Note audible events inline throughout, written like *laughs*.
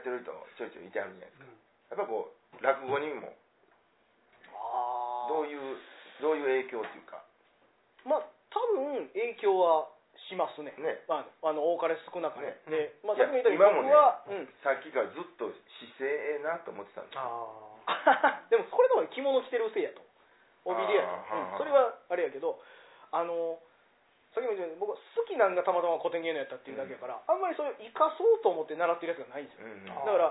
ってる人ちょいちょいいてはるじゃないですか。やっぱこう落語にもあどういうどういう影響っていうか。まあ多分影響はしますね。ね。まあ、あの多かれ少なかれ、ね。で、まあ、さっきも言ったように今もね僕は、うん、さっきからずっと姿勢ええなと思ってたんですよ。あ *laughs* でもこれでも着物着てるせいやと。帯でやと、うん。それはあれやけどあのさっきも言ったように僕は好きなんがたまたま古典芸能やったっていうだけやから、あんまりそれを生かそうと思って習ってるやつがないんですようんだから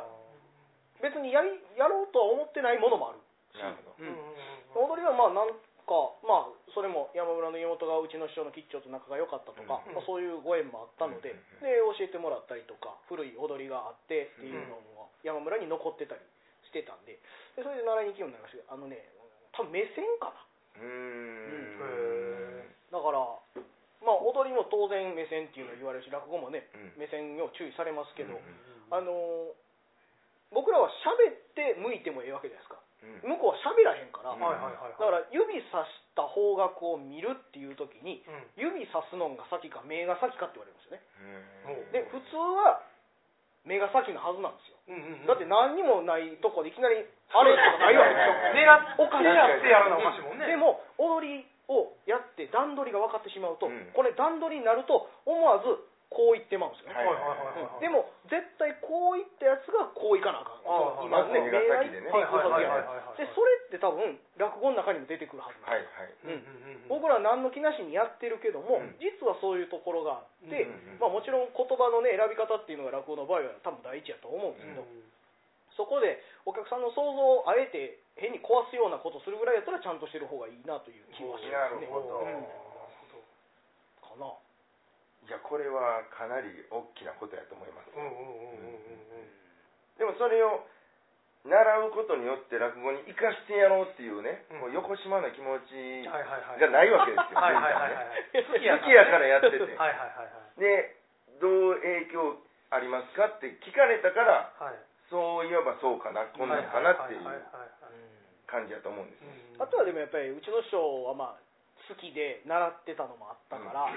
別にやりやろうとは思ってないものもある。なるほど。うんうんうん踊りはまあなんかまあそれも山村の妹がうちの師匠の吉兆と仲が良かったとか、うんまあ、そういうご縁もあったので、で教えてもらったりとか古い踊りがあってっていうのも山村に残ってたりしてたんででそれで習いに行くようになりましたけどあのね多分目線かな。うーん。へだからまあ踊りも当然目線っていうの言われるし落語もねうん。目線を注意されますけど、うんあのー僕らは喋って向いてもええわけじゃないですか。うん。向こうは喋らへんから、だから指さした方角を見るっていう時にうん。指さすのが先か目が先かって言われるんですよね。うん。で普通は目が先のはずなんですよ。だって何にもないとこでいきなりあれとかないわけでしょ。*laughs* 狙ってやるのおかしいもんね。でも踊りをやって段取りが分かってしまうと、うん。これ段取りになると思わずこう言ってまうんですよね、はいはいはいはいはいうんでも絶対こう言ったやつがこういかなあかん今ねまず目が先でね。目が行く時やはいはいはいはいはい。でそれって多分落語の中にも出てくるはずなんです僕らは何の気なしにやってるけども、うん。実はそういうところがあって、うんうんうんまあ、もちろん言葉のね選び方っていうのが落語の場合は多分第一やと思うんですけど、そこでお客さんの想像をあえて変に壊すようなことするぐらいやったらちゃんとしてる方がいいなという気はしますね。なるほど。うんかな。いやこれはかなり大きなことやと思います。うん。うんうんうんうんでもそれを習うことによって落語に生かしてやろうっていうね、うん。こう横島な気持ちはいはいはいがないわけですよ、はい。はいはいねはい。好きやからやってて、はいはいはいはい。でどう影響ありますかって聞かれたからはいそういえばそうかなこんなんかなっていう感じやと思うんですあとはでもやっぱりうちの師匠はまあ好きで習ってたのもあったから、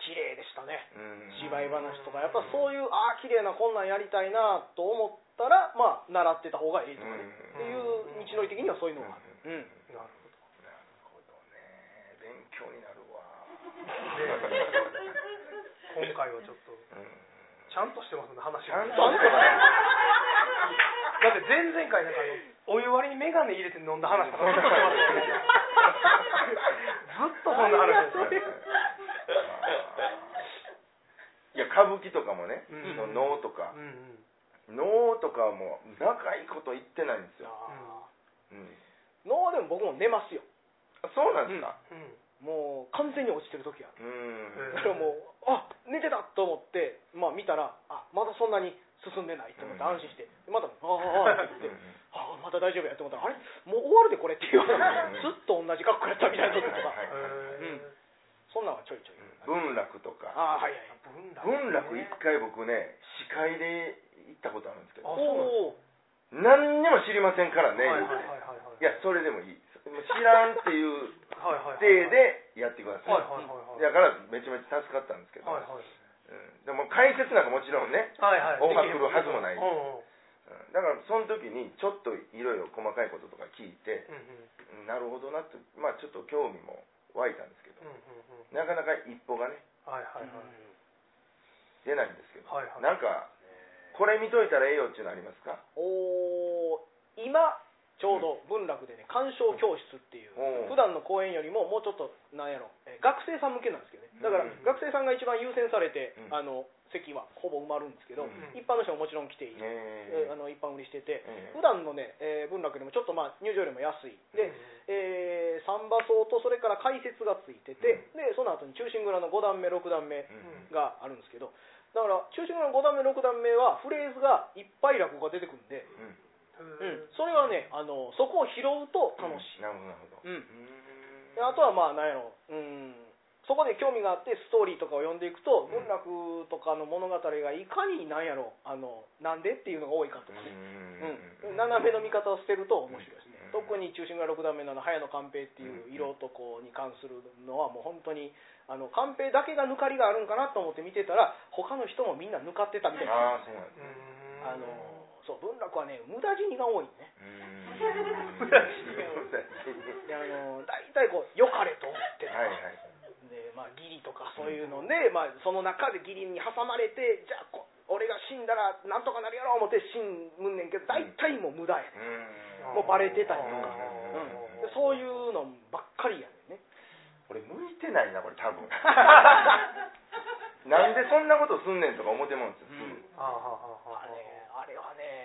綺麗でしたね。うん。芝居話とか。やっぱそういうああ綺麗なこんなんやりたいなと思ったらまあ習ってた方がいいとかね、っていう道のり的にはそういうのがある、うん。なるなるほどね。勉強になるわ、*laughs* 今回はちょっとうん。ちゃんとしてますね話ちゃんとだって前々回なんかあのお湯割りに眼鏡入れて飲んだ話とかずっとしてますよねずっとそんな話ですよいや歌舞伎とかもね、うんその能とか。う、んうん能とかはもう長いこと言ってないんですよ、あうん。でも僕も寝ますよ。あそうなんですか。うん。もう完全に落ちてる時ある。うん。だからもうあ寝てたと思ってまあ見たらあまだそんなに進んでないと思ってうん。安心して。またああああって言って。ああまた大丈夫やって思ったらあれ？もう終わるでこれ。っ *laughs* ていうん。ずっと同じ格好やったみたいな時とか。はいはいへーそんなんはちょいちょい。文楽とか。ああはいはい文楽文楽一回僕ね司会で行ったことあるんですけあどおお何にも知りませんからね。はいはいはいはいやそれでもいい。知らんっていうはいはいはい。体でやってください、はいはいはいはい。だからめちゃめちゃ助かったんですけど、はいはいうん、でも解説なんかもちろんね、はいはい。るはずもない。うんうん。うん。だからその時にちょっといろいろ細かいこととか聞いて、うんうん。うんなるほどなってまあちょっと興味も湧いたんですけど、うんうんうん。なかなか一歩がねはいはいはい。出ないんですけど、はいはい。なんかこれ見といたらええよっていうのありますか？おー今ちょうど文楽でね鑑賞教室っていうおー普段の公演よりももうちょっとなんやろえー学生さん向けなんですけどね。だからうん学生さんが一番優先されてうん。あの席はほぼ埋まるんですけどうん。一般の人ももちろん来ていい。ええーあの一般売りしてて。ええ普段のねえー文楽でもちょっとまあ入場料も安い。でえー三馬荘とそれから解説がついててでその後に忠臣蔵の5段目6段目うん。があるんですけどだから忠臣蔵の5段目6段目はフレーズがいっぱい落語が出てくるんでうん。うん、それはねあのそこを拾うと楽しい、なるほどなるほど。うん。うであとはまあなんやろ。うん。そこで興味があってストーリーとかを読んでいくとうん。文楽とかの物語がいかになんやろ。あのなんでっていうのが多いかとかね、うん、斜めの見方を捨てると面白いですね、うん。特に中心が6段目のあの早野寛平っていう色とこうに関するのはもう本当にあの寛平だけが抜かりがあるんかなと思って見てたら他の人もみんな抜かってたみたいな。ああそうなんですね。うんあのそう文楽はね無駄死にが多いね。無駄 *laughs* であの大体こう良かれと思ってとか、はいはい。でまあ義理とかそういうので、まあ、その中で義理に挟まれてじゃあこ俺が死んだらなんとかなるやろう思って死ぬんねんけど大体もう無駄やねうーん。もうバレてたりとか、うん。うん、でそういうのばっかりやねんね。俺向いてないなこれ多分。*laughs* なんでそんなことすんねんとか思ってもんですよ、うん。ああはあはああれあれはね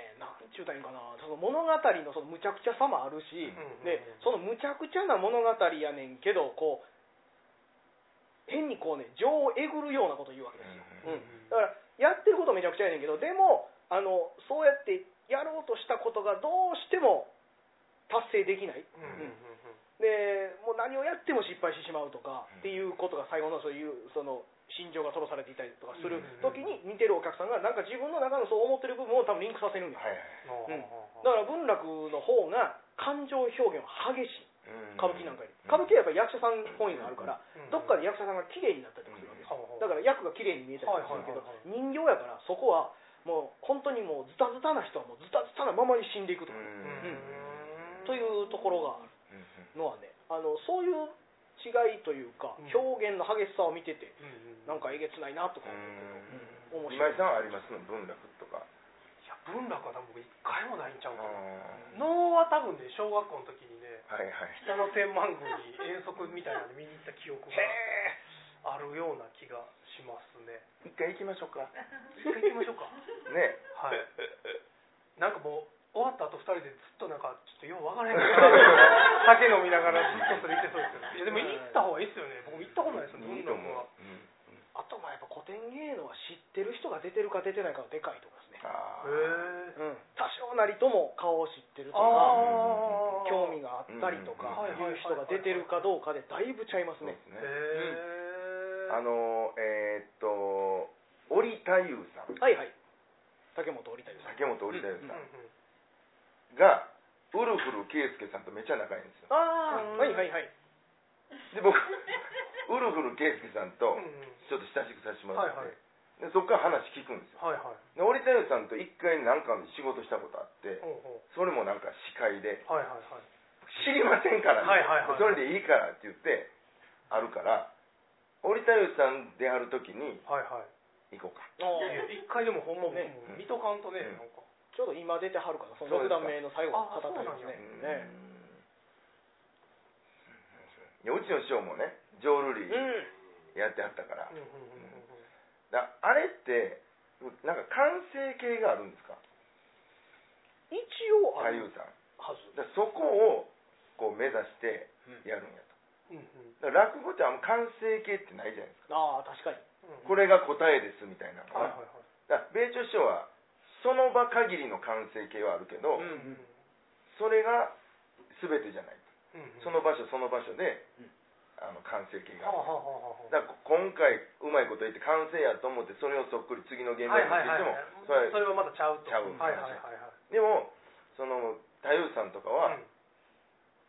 ちゅうたらいいんかな。その物語のそのむちゃくちゃさもあるし、うんでそのむちゃくちゃな物語やねんけどこう変にこうね情をえぐるようなこと言うわけですよ、うんうんだからやってることめちゃくちゃやねんけどでもあのそうやってやろうとしたことがどうしても達成できない。うんうん。うんでもう何をやっても失敗してしまうとかっていうことが最後のそういうその心情が飛ばされていたりとかする時に見てるお客さんがなんか自分の中のそう思ってる部分を多分リンクさせるんですはいはい。うん。だから文楽の方が感情表現は激しい。うん。歌舞伎なんかより。歌舞伎はやっぱり役者さん本位があるからうん。どっかで役者さんが綺麗になったりとかするわけですよ。だから役が綺麗に見えたりとかするけど人形やからそこはもう本当にもうズタズタな人はもうズタズタなままに死んでいくとうかん。というところがある。うんのはねあのそういう違いというかうん。表現の激しさを見ててうんなんかえげつないなとかうん思うけど、うん、面白い。今井さんはあります？文楽とか。いや文楽は多分僕一回もないんちゃうあかな。ー能は多分ね小学校の時にねはいはい。北の天満宮に遠足みたいなので見に行った記憶があるような気がしますね。一回行きましょうか。一回行きましょうか。ね。はい。なんかもう終わった後二人でずっとなんかちょっとよう分からへんから酒飲みながらずっとそれ言ってそうですよね。いやでも行った方がいいですよね。僕も行ったことないですよねいいと思う、ん。あとまあやっぱ古典芸能は知ってる人が出てるか出てないかはでかいと思いますね、あへー。えうん、多少なりとも顔を知ってるとかああ興味があったりとかうんいう人が出てるかどうかでだいぶちゃいますね。へえあのえーっと織田優さん。はいはい。竹本織田優さん。竹本織田優うんさうんんがウルフル圭介さんとめっちゃ仲いいんですよ。ああうん。はいはいはい。で僕 *laughs* ウルフル圭介さんとちょっと親しくさせてもらって、はいはい。でそこから話聞くんですよ。はいはい。で織田優さんと一回なんか仕事したことあってそれもなんか司会で。うはいはいはい。知りませんからね、はいはいはい。それでいいからって言ってあるから織田優さんである時にはいはい。行こうか。あいや一回でもほんまねもう見とかんとねうん。なんかちょうど今出てはるからその6そうですか。段目の最後あ語ったりですね。ねいや。うちの師匠もね浄瑠璃うん。やってはったから,、だあれってなんか完成形があるんですか？一応あるさん。だそこをこう目指してやるんやうんうん。と落語ってあんま完成形ってないじゃないですか。ああ確かに。うんこれが答えですみたいなのははいはいはい。だから米朝師匠はその場限りの完成形はあるけど、うんうんそれが全てじゃない。うんうん。その場所その場所で、うんあの完成形がだから今回うまいこと言って完成やと思ってそれをそっくり次の現場に持っていっても、それそれはまたちゃうと。ちゃうはいはいはいはい。でもその太夫さんとかは、うん。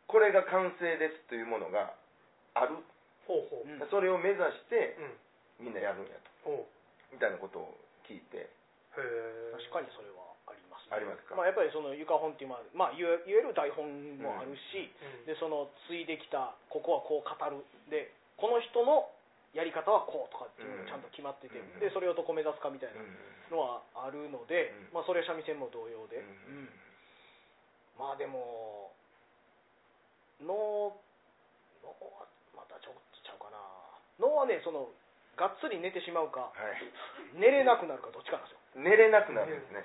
これが完成ですというものがある、ほうほう。うんそれを目指してうん。みんなやるんやと。みたいなことを聞いて確かにそれはありますね。ありますか、まあ、やっぱりその床本っていう、まあまあ、いわゆる台本もあるし、うん。でその継いできたここはこう語る。でこの人のやり方はこうとかっていうのがちゃんと決まってて、うん。でそれをどこ目指すかみたいなうん。のはあるので、うん。まあ、それは三味線も同様で、うん。うん。まあでも能能はまたちょっとちゃうかな。能はねそのがっつり寝てしまうかはい、寝れなくなるかどっちかなんですよ。寝れなくなるんですね、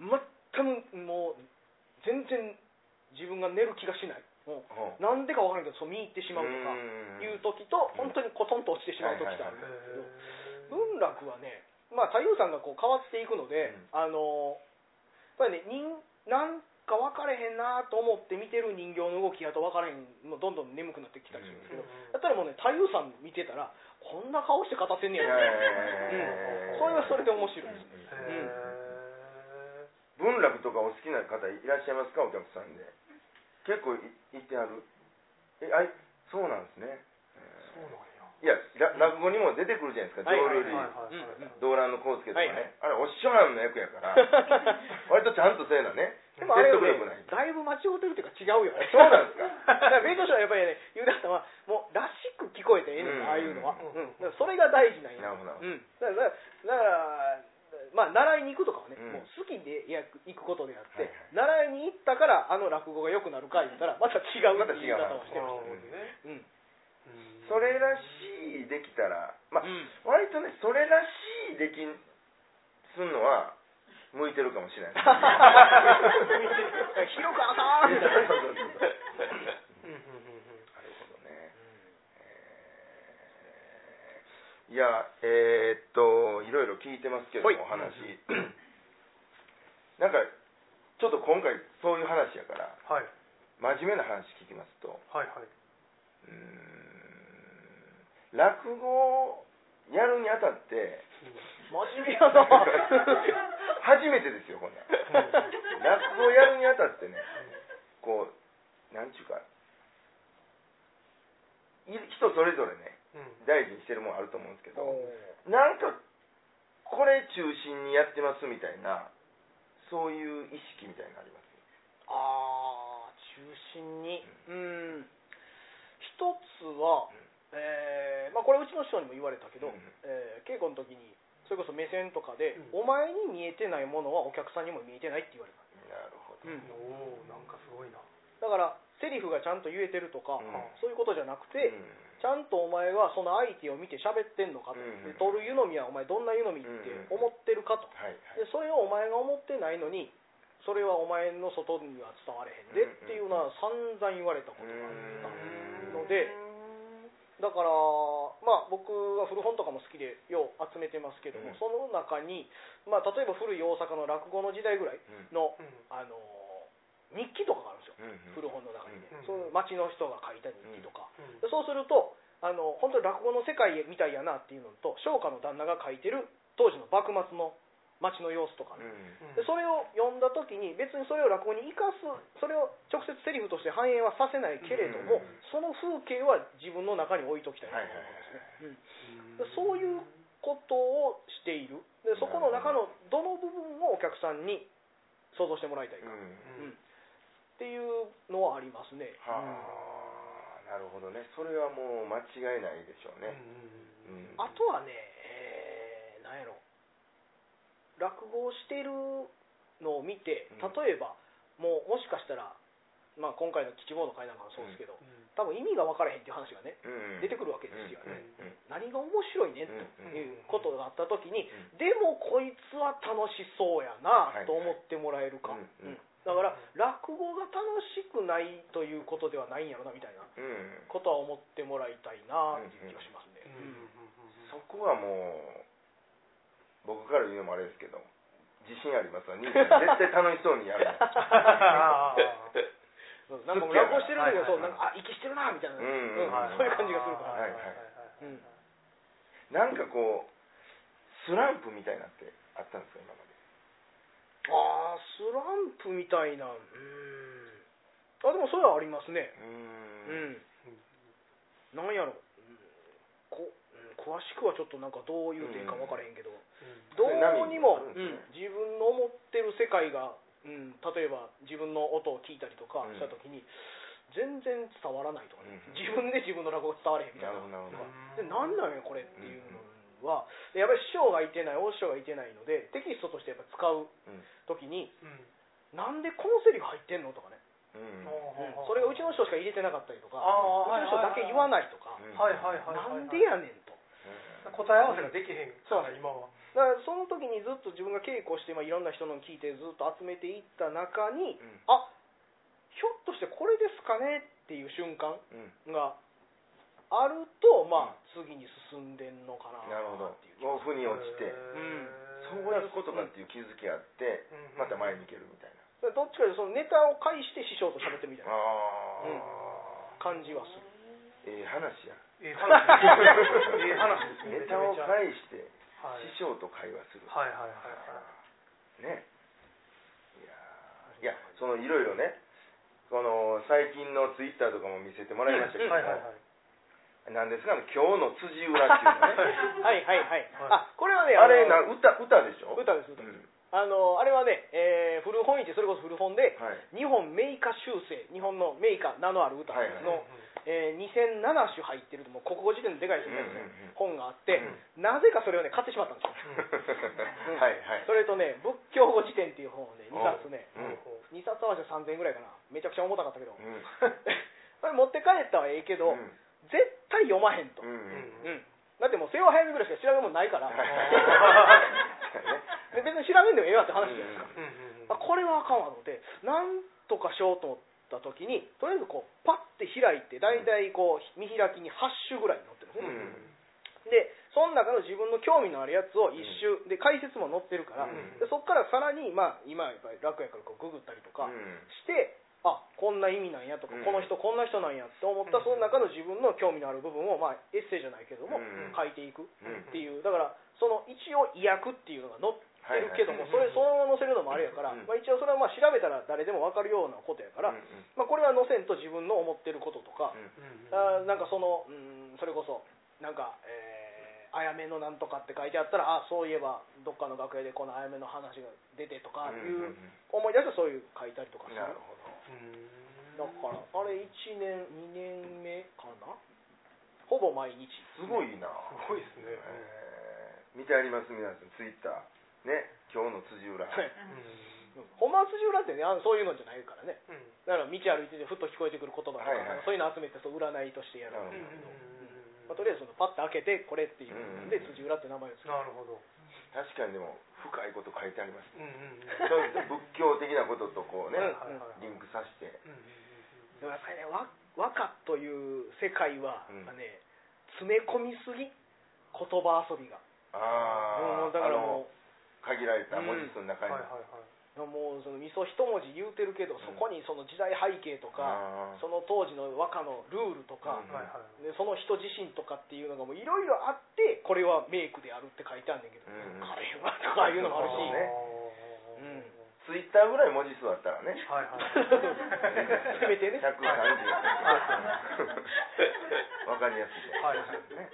全くもう全然自分が寝る気がしない。もなんでか分からないけどそう見入ってしまうとかうん。いう時と本当にコトンと落ちてしまう時とあるんへですけど文楽はねまあ太夫さんがこう変わっていくので、うん。あのやっぱりね人なんか分かれへんなと思って見てる人形の動きやと分からへんもうどんどん眠くなってきたりするんですけど、やったらもうね太夫さん見てたらこんな顔して語ってんねや。へー。うん、それはそれで面白いです。へ文楽とかお好きな方いらっしゃいますかお客さんで？結構いいてある。えあいそうなんですね。そうなんや。いやら落語にも出てくるじゃないですか。はい浄瑠璃。動乱の康介とかね、はいはい。あれお師匠はんの役やから。*laughs* 割とちゃんとせえなね。でもあれねだいぶ間違ってるっていうか違うよね。そうなんですか。*laughs* だから弁護士はやっぱりね言うだったのはもうらしく聞こえてええねんうん。ああいうのは、うん。うん。だからそれが大事なんや。なるほどうん、だからだからまあ習いに行くとかはね、うん。もう好きでやく行くことであって、はい習いに行ったからあの落語が良くなるか言ったらまた違うっていう言い方をしてなるほましどね。た、うんうん。それらしいできたらまあ、うん。割とねそれらしいできんすんのは向いてるかもしれない。*laughs* *laughs* 広く浅みたいな。そうそうそうそううんうんうんうんなるほどね、えーいやえーっといろいろ聞いてますけどお話。なんかちょっと今回そういう話やからはい。真面目な話聞きますと。はいはい。うーん落語をやるにあたって真面目やな。*laughs* 初めてですよこんなん。落語をやるにあたってねこうなんちゅうかい人それぞれねうん大事にしてるもんあると思うんですけどおなんかこれ中心にやってますみたいなそういう意識みたいなのあります？ああ中心に？うん。一つは、えーまあ、これうちの師匠にも言われたけど、うんえー稽古の時にそれこそ目線とかで、うん。お前に見えてないものはお客さんにも見えてないって言われた、なるほど、うん。おおなんかすごいなだからセリフがちゃんと言えてるとか、うん。そういうことじゃなくて、ちゃんとお前はその相手を見て喋ってんのかと、うん。で取る湯飲みはお前どんな湯飲みって思ってるかと、はいはいでそれをお前が思ってないのにそれはお前の外には伝われへんでっていうのは散々言われたことがあったので。だからまあ僕は古本とかも好きでよう集めてますけども、うん。その中に、まあ、例えば古い大阪の落語の時代ぐらいの、うん。あの日記とかがあるんですよ。古本の中にね、うんその町の人が書いた日記とか、そうするとあの本当に落語の世界みたいやなっていうのと商家の旦那が書いてる当時の幕末の町の様子とかね、うんでそれを読んだ時に別にそれを落語に生かすそれを直接セリフとして反映はさせないけれども、うんその風景は自分の中に置いときたいなと思うんですね、そういうことをしている。でそこの中のどの部分をお客さんに想像してもらいたいか、うん。うんっていうのはありますね、はあ、なるほどね。それはもう間違いないでしょうね、うんあとはね、えー、なんやろ。落語をしてるのを見てうん。例えば、もうもしかしたら、まあ、今回の吉坊の会なんかもそうですけど、うん。多分意味が分からへんっていう話がねうん。出てくるわけですよね、うんうん何が面白いねうんということがあった時に、うでもこいつは楽しそうやなはいと思ってもらえるか、うん。うんうんだから落語が楽しくないということではないんやろなみたいな。うん。ことは思ってもらいたいなっていう気がしますね、うんそこはもう僕から言うのもあれですけど自信ありますわ兄さん。絶対楽しそうにやる *laughs* *laughs* なんか落語してる時はそうはいはいなんかあ息してるなみたいな、うんうんーそういう感じがするから、はいはいうん。なんかこうスランプみたいなってあったんですか今までああスランプみたいな。うーん。あでもそれはありますね。ううん。んなんやろ、うんこうん詳しくはちょっとなんかどういう点か分からへんけど、どうにも、自分の思ってる世界が、うん、例えば自分の音を聞いたりとかうん。した時に、全然伝わらないとかね、うん。自分で自分の落語が伝われへんみたな。ないなるほど。で何なんやこれっていうのは、やっぱり師匠がいてない大師匠がいてないのでテキストとしてやっぱ使ううん。時にうん。なんでこのセリフ入ってんのとかね、うん。うん。それがうちの人しか入れてなかったりとかうちの人だけ言わないとか、うん。はいはいはいはいなんでやねんと。答え合わせができへん。から今は。だからその時にずっと自分が稽古して、まあ、いろんな人の聞いてずっと集めていった中に、うん。あひょっとしてこれですかねっていう瞬間うん。があると、まあ、次に進んでんのかななるほど。っていうもう腑に落ちて。そういうことかっていう気づきあってうん。また前に行けるみたいな。だからどっちかというとそのネタを介して師匠と喋ってるみたいな。ああ感じはする。ええ話や。ええ話。ですええ話ですね。ネタを介してはい師匠と会話する。はい。はい。はい。はい。ね。いやー。いやそのいろいろねこの最近のツイッターとかも見せてもらいましたけども、はいはいはいなんですかね今日の辻裏っていうのね。*laughs* はいはいはい。はい。あこれはねあれのな歌歌でしょ？歌です歌です。うん。あのあれはね、えー古本市それこそ古本ではい。日本名歌集成日本の名歌名のある歌の、はいはいえー2007種入ってるともう国語辞典のでかいですね、うんうんうん。本があって、なぜかそれをね買ってしまったんですよ、う *laughs* んはいはい。それとね仏教語辞典っていう本をね2冊ねうん。2冊合わせて3000円ぐらいかな。めちゃくちゃ重たかったけど、うん。*laughs* それ持って帰ったらええけど、うん絶対読まへんと、うんうんうん。だってもう世話早見ぐらいしか調べ物ないから、*laughs* で別に調べんでもええわって話じゃないですか、あこれはあかんわと思ってなんとかしようと思った時にとりあえずこうパッて開いて大体こう見開きに8種ぐらい載ってるんですね、でその中の自分の興味のあるやつを一周、で解説も載ってるから、うんでそこからさらに、まあ、今やっぱり楽やからこうググったりとかうん。して、あこんな意味なんやとか、うん。この人こんな人なんやって思った、うん。その中の自分の興味のある部分を、まあ、エッセイじゃないけども、うん。書いていくうん。っていう。だからその一応意訳っていうのが載ってるけども、はいそれそのまま載せるのもあれやから、うん。まあ、一応それはまあ調べたら誰でも分かるようなことやから、うんまあ、これは載せんと自分の思ってることとか、うんあーなんかその、うん、それこそなんか、えーあやめのなんとかって書いてあったらあそういえばどっかの楽屋でこのあやめの話が出てとかいう思い出してそういう書いたりとかする。なるほどだからあれ1年2年目かな？ほぼ毎日。すごいな。すごいですね。えー。見てあります皆さん。ツイッター。ね。今日の辻裏はい。ほんまは辻裏ってねあのそういうのじゃないからね。うん。だから道歩いててふっと聞こえてくる言葉とか、はいはい。そういうの集めてそう占いとしてやるんなるですけど、うんまあ、とりあえずそのパッと開けてこれっていううん。ので辻裏って名前をつけてなるほど確かにでも深いこと書いてありますうんうんうん。仏教的なこととこうねリンクさせて。うんうんでもやっぱりね和和歌という世界は、ね詰め込みすぎ言葉遊びが。ああだからもう限られた文字数の中に。はいはいはいもうその味噌一文字言うてるけど、ん。そこにその時代背景とか、その当時の和歌のルールとか、でその人自身とかっていうのがもういろいろあってこれはメイクであるって書いてあるんだけど、うんカレーはとかいうのもあるし、ツイッターぐらい文字数あったらね。はいはい。*laughs* せめてね。130わかりやすいはいね。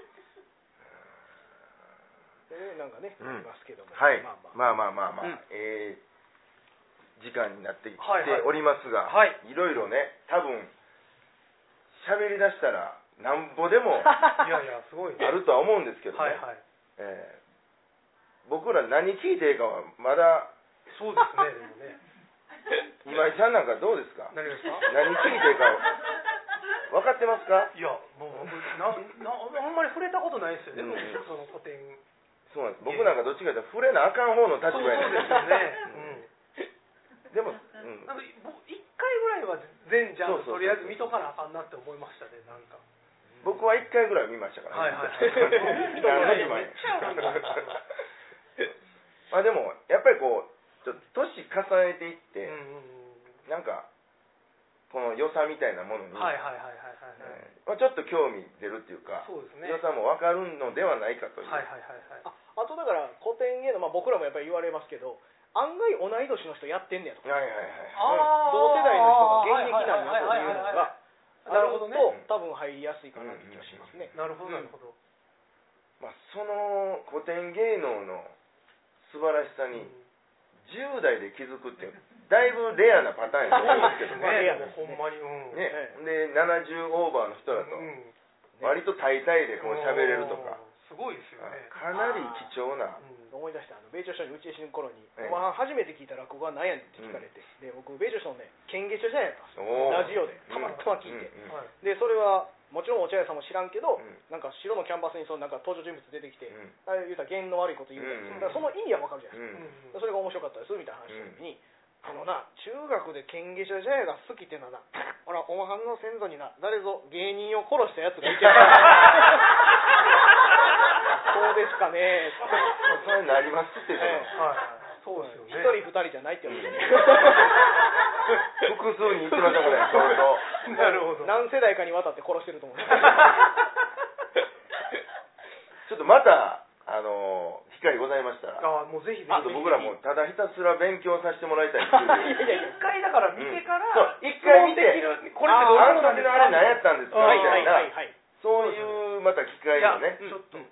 でなんかね、うん。ありますけども、はい。まあまあ。まあまあえー時間になってきておりますがはい。いろいろね多分喋り出したらなんぼでも *laughs* いやいやすごいね。あるとは思うんですけどね。はいはい。えー僕ら何聞いていいかはまだそうですねでもね。*laughs* 今井さんなんかどうですか？何ですか？何聞いていいか分かってますか？いやもう僕ななあんまり触れたことないですよね、うんその古典。そうなんです。僕なんかどっちかというと触れなあかん方の立場やねん。そうですよね、*laughs* でも、ううん、んなんか僕一回ぐらいは全ジャンルとりあえず見とかなあかんなって思いましたねなんか。僕は1回ぐらい見ましたから、はいはい。*laughs* まあでもやっぱりこうちょっと年重ねていって、うんうんなんかこの良さみたいなものに、うんはいはいはいはいはいはい。えーまあ、ちょっと興味出るっていうかそうですね。良さも分かるのではないかという、はいはいはいはい。ああとだから古典芸能、まあ、僕らもやっぱり言われますけど案外同い年の人やってんねやと。かはいはいはい。同世代の人が現役なんやというのがなるほどね。と多分入りやすいかなって気がしますね、なるほどなるほど、まあ、その古典芸能の素晴らしさに10代で気づくっていうだいぶレアなパターンやと思うんですけどまあ *laughs* レアね。ですね。ほんまに。うん。ね。えで70オーバーの人だとうん。割と大体でこう喋れるとかすごいですよね。かなり貴重な。うん。思い出したあの米朝師匠にうちへ死ぬ頃に「ええ。お前初めて聞いた落語は何やねん」って聞かれて、で僕米朝師匠のね剣芸書時代やったんですよラジオでたまたま聞いて、うん。うん。はいでそれはもちろん落合さんも知らんけど、うん。なんか白のキャンバスにそのなんか登場人物出てきて、うん。あれ言うたら弦の悪いこと言うたりうんその意味はわかるじゃないですか、うんでそれが面白かったですみたいな話した時に、あのな中学で剣芸者ジャヤが好きっていうのはなほらおまはんの先祖にな誰ぞ芸人を殺したやつがいてそうですかね。それなりますって、ええ。はいそうですよ一ね人二人じゃないって言われて、複数に言ってましたこれ相当なるほど。何世代かにわたって殺してると思う。ちょっとまたあの機会ございましたら。あもうぜひぜひ。っと僕らもただひたすら勉強させてもらいたいっていういやいや一回だから見てから、そう一回見て質問できるこれってどういうあのことなんですか。時のあれ何やったんですかはいはいみたいなはいはい。そういうまた機会いやをねちょっと僕もあのじっとしと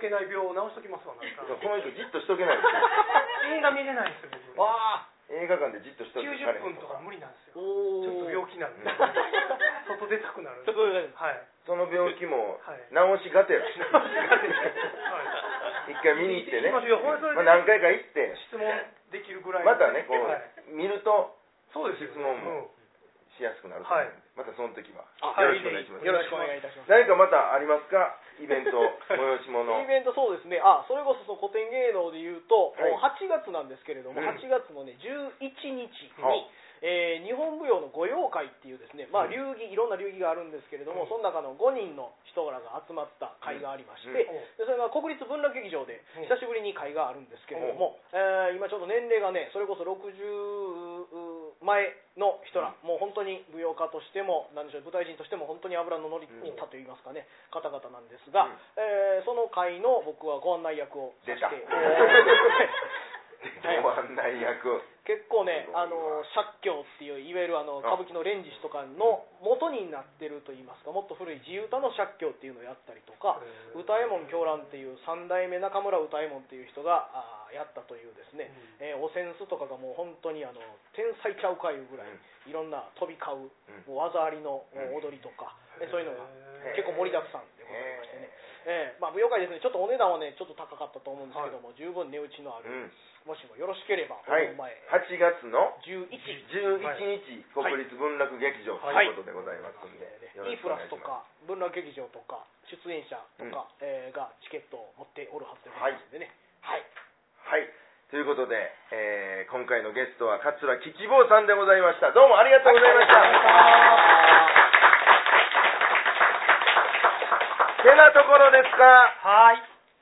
けない病を治しときますわなんか。この人じっとしとけないんですよ。*laughs* 映画見れないんですよ僕。あ。映画館でじっとしとけられへ90ん分とか無理なんですあよ。おおちょっと病気なんで。う *laughs* ん外出たくなるんで。はい。その病気もはい。治しがてら。はい一回見に行ってね、まあ、何回か行って。質問できるぐらいまたねこう、はい。見るとそうですよ。質問もしやすくなると思うんで、またその時は。あよろしくお願いします、よろしくお願いいたします。何かまたありますか？イベント *laughs* 催し物。イベントそうですね、あそれこそその古典芸能で言うと、はい。8月なんですけれども、うん。8月のね、11日に、はい。えー日本舞踊の御用会っていうですね、まあ、うん。流儀、いろんな流儀があるんですけれども、うん。その中の5人の人らが集まった会がありまして、うん。でそれが国立文楽劇場でうん。久しぶりに会があるんですけれども、えー今ちょっと年齢がね、それこそ60前の人ら、もう本当に舞踊家としても、なんでしょう、舞台人としても本当に油の乗り切ったといいますかね、方々なんですが、うん。えーその会の僕はご案内役をさせてご案内役結構ねあの借境っていういわゆるあのあ。歌舞伎の連獅子とかの元になってると言いますかもっと古い自由歌の借境っていうのをやったりとか歌右衛門狂乱っていう三代目中村歌右衛門っていう人があーやったというですね、えーお扇子とかがもう本当にあの天才ちゃうかいうぐらい、いろんな飛び交う、もう技ありのうん踊りとか、えそういうのが結構盛りだくさんでございましてね、えーまあ、舞踊会ですね。ちょっとお値段はねちょっと高かったと思うんですけども、十分値打ちのある、うん。もしもよろしければ、はい。お前。8月の11 11日、国立文楽劇場とはい。いうことでございますんで、よろ E プラスとか文楽劇場とか出演者とか、えーがチケットを持っておるはずでございますんでね。はい、はい。ということで、えー今回のゲストは桂吉坊さんでございました。どうもありがとうございました、てなところですか。はい。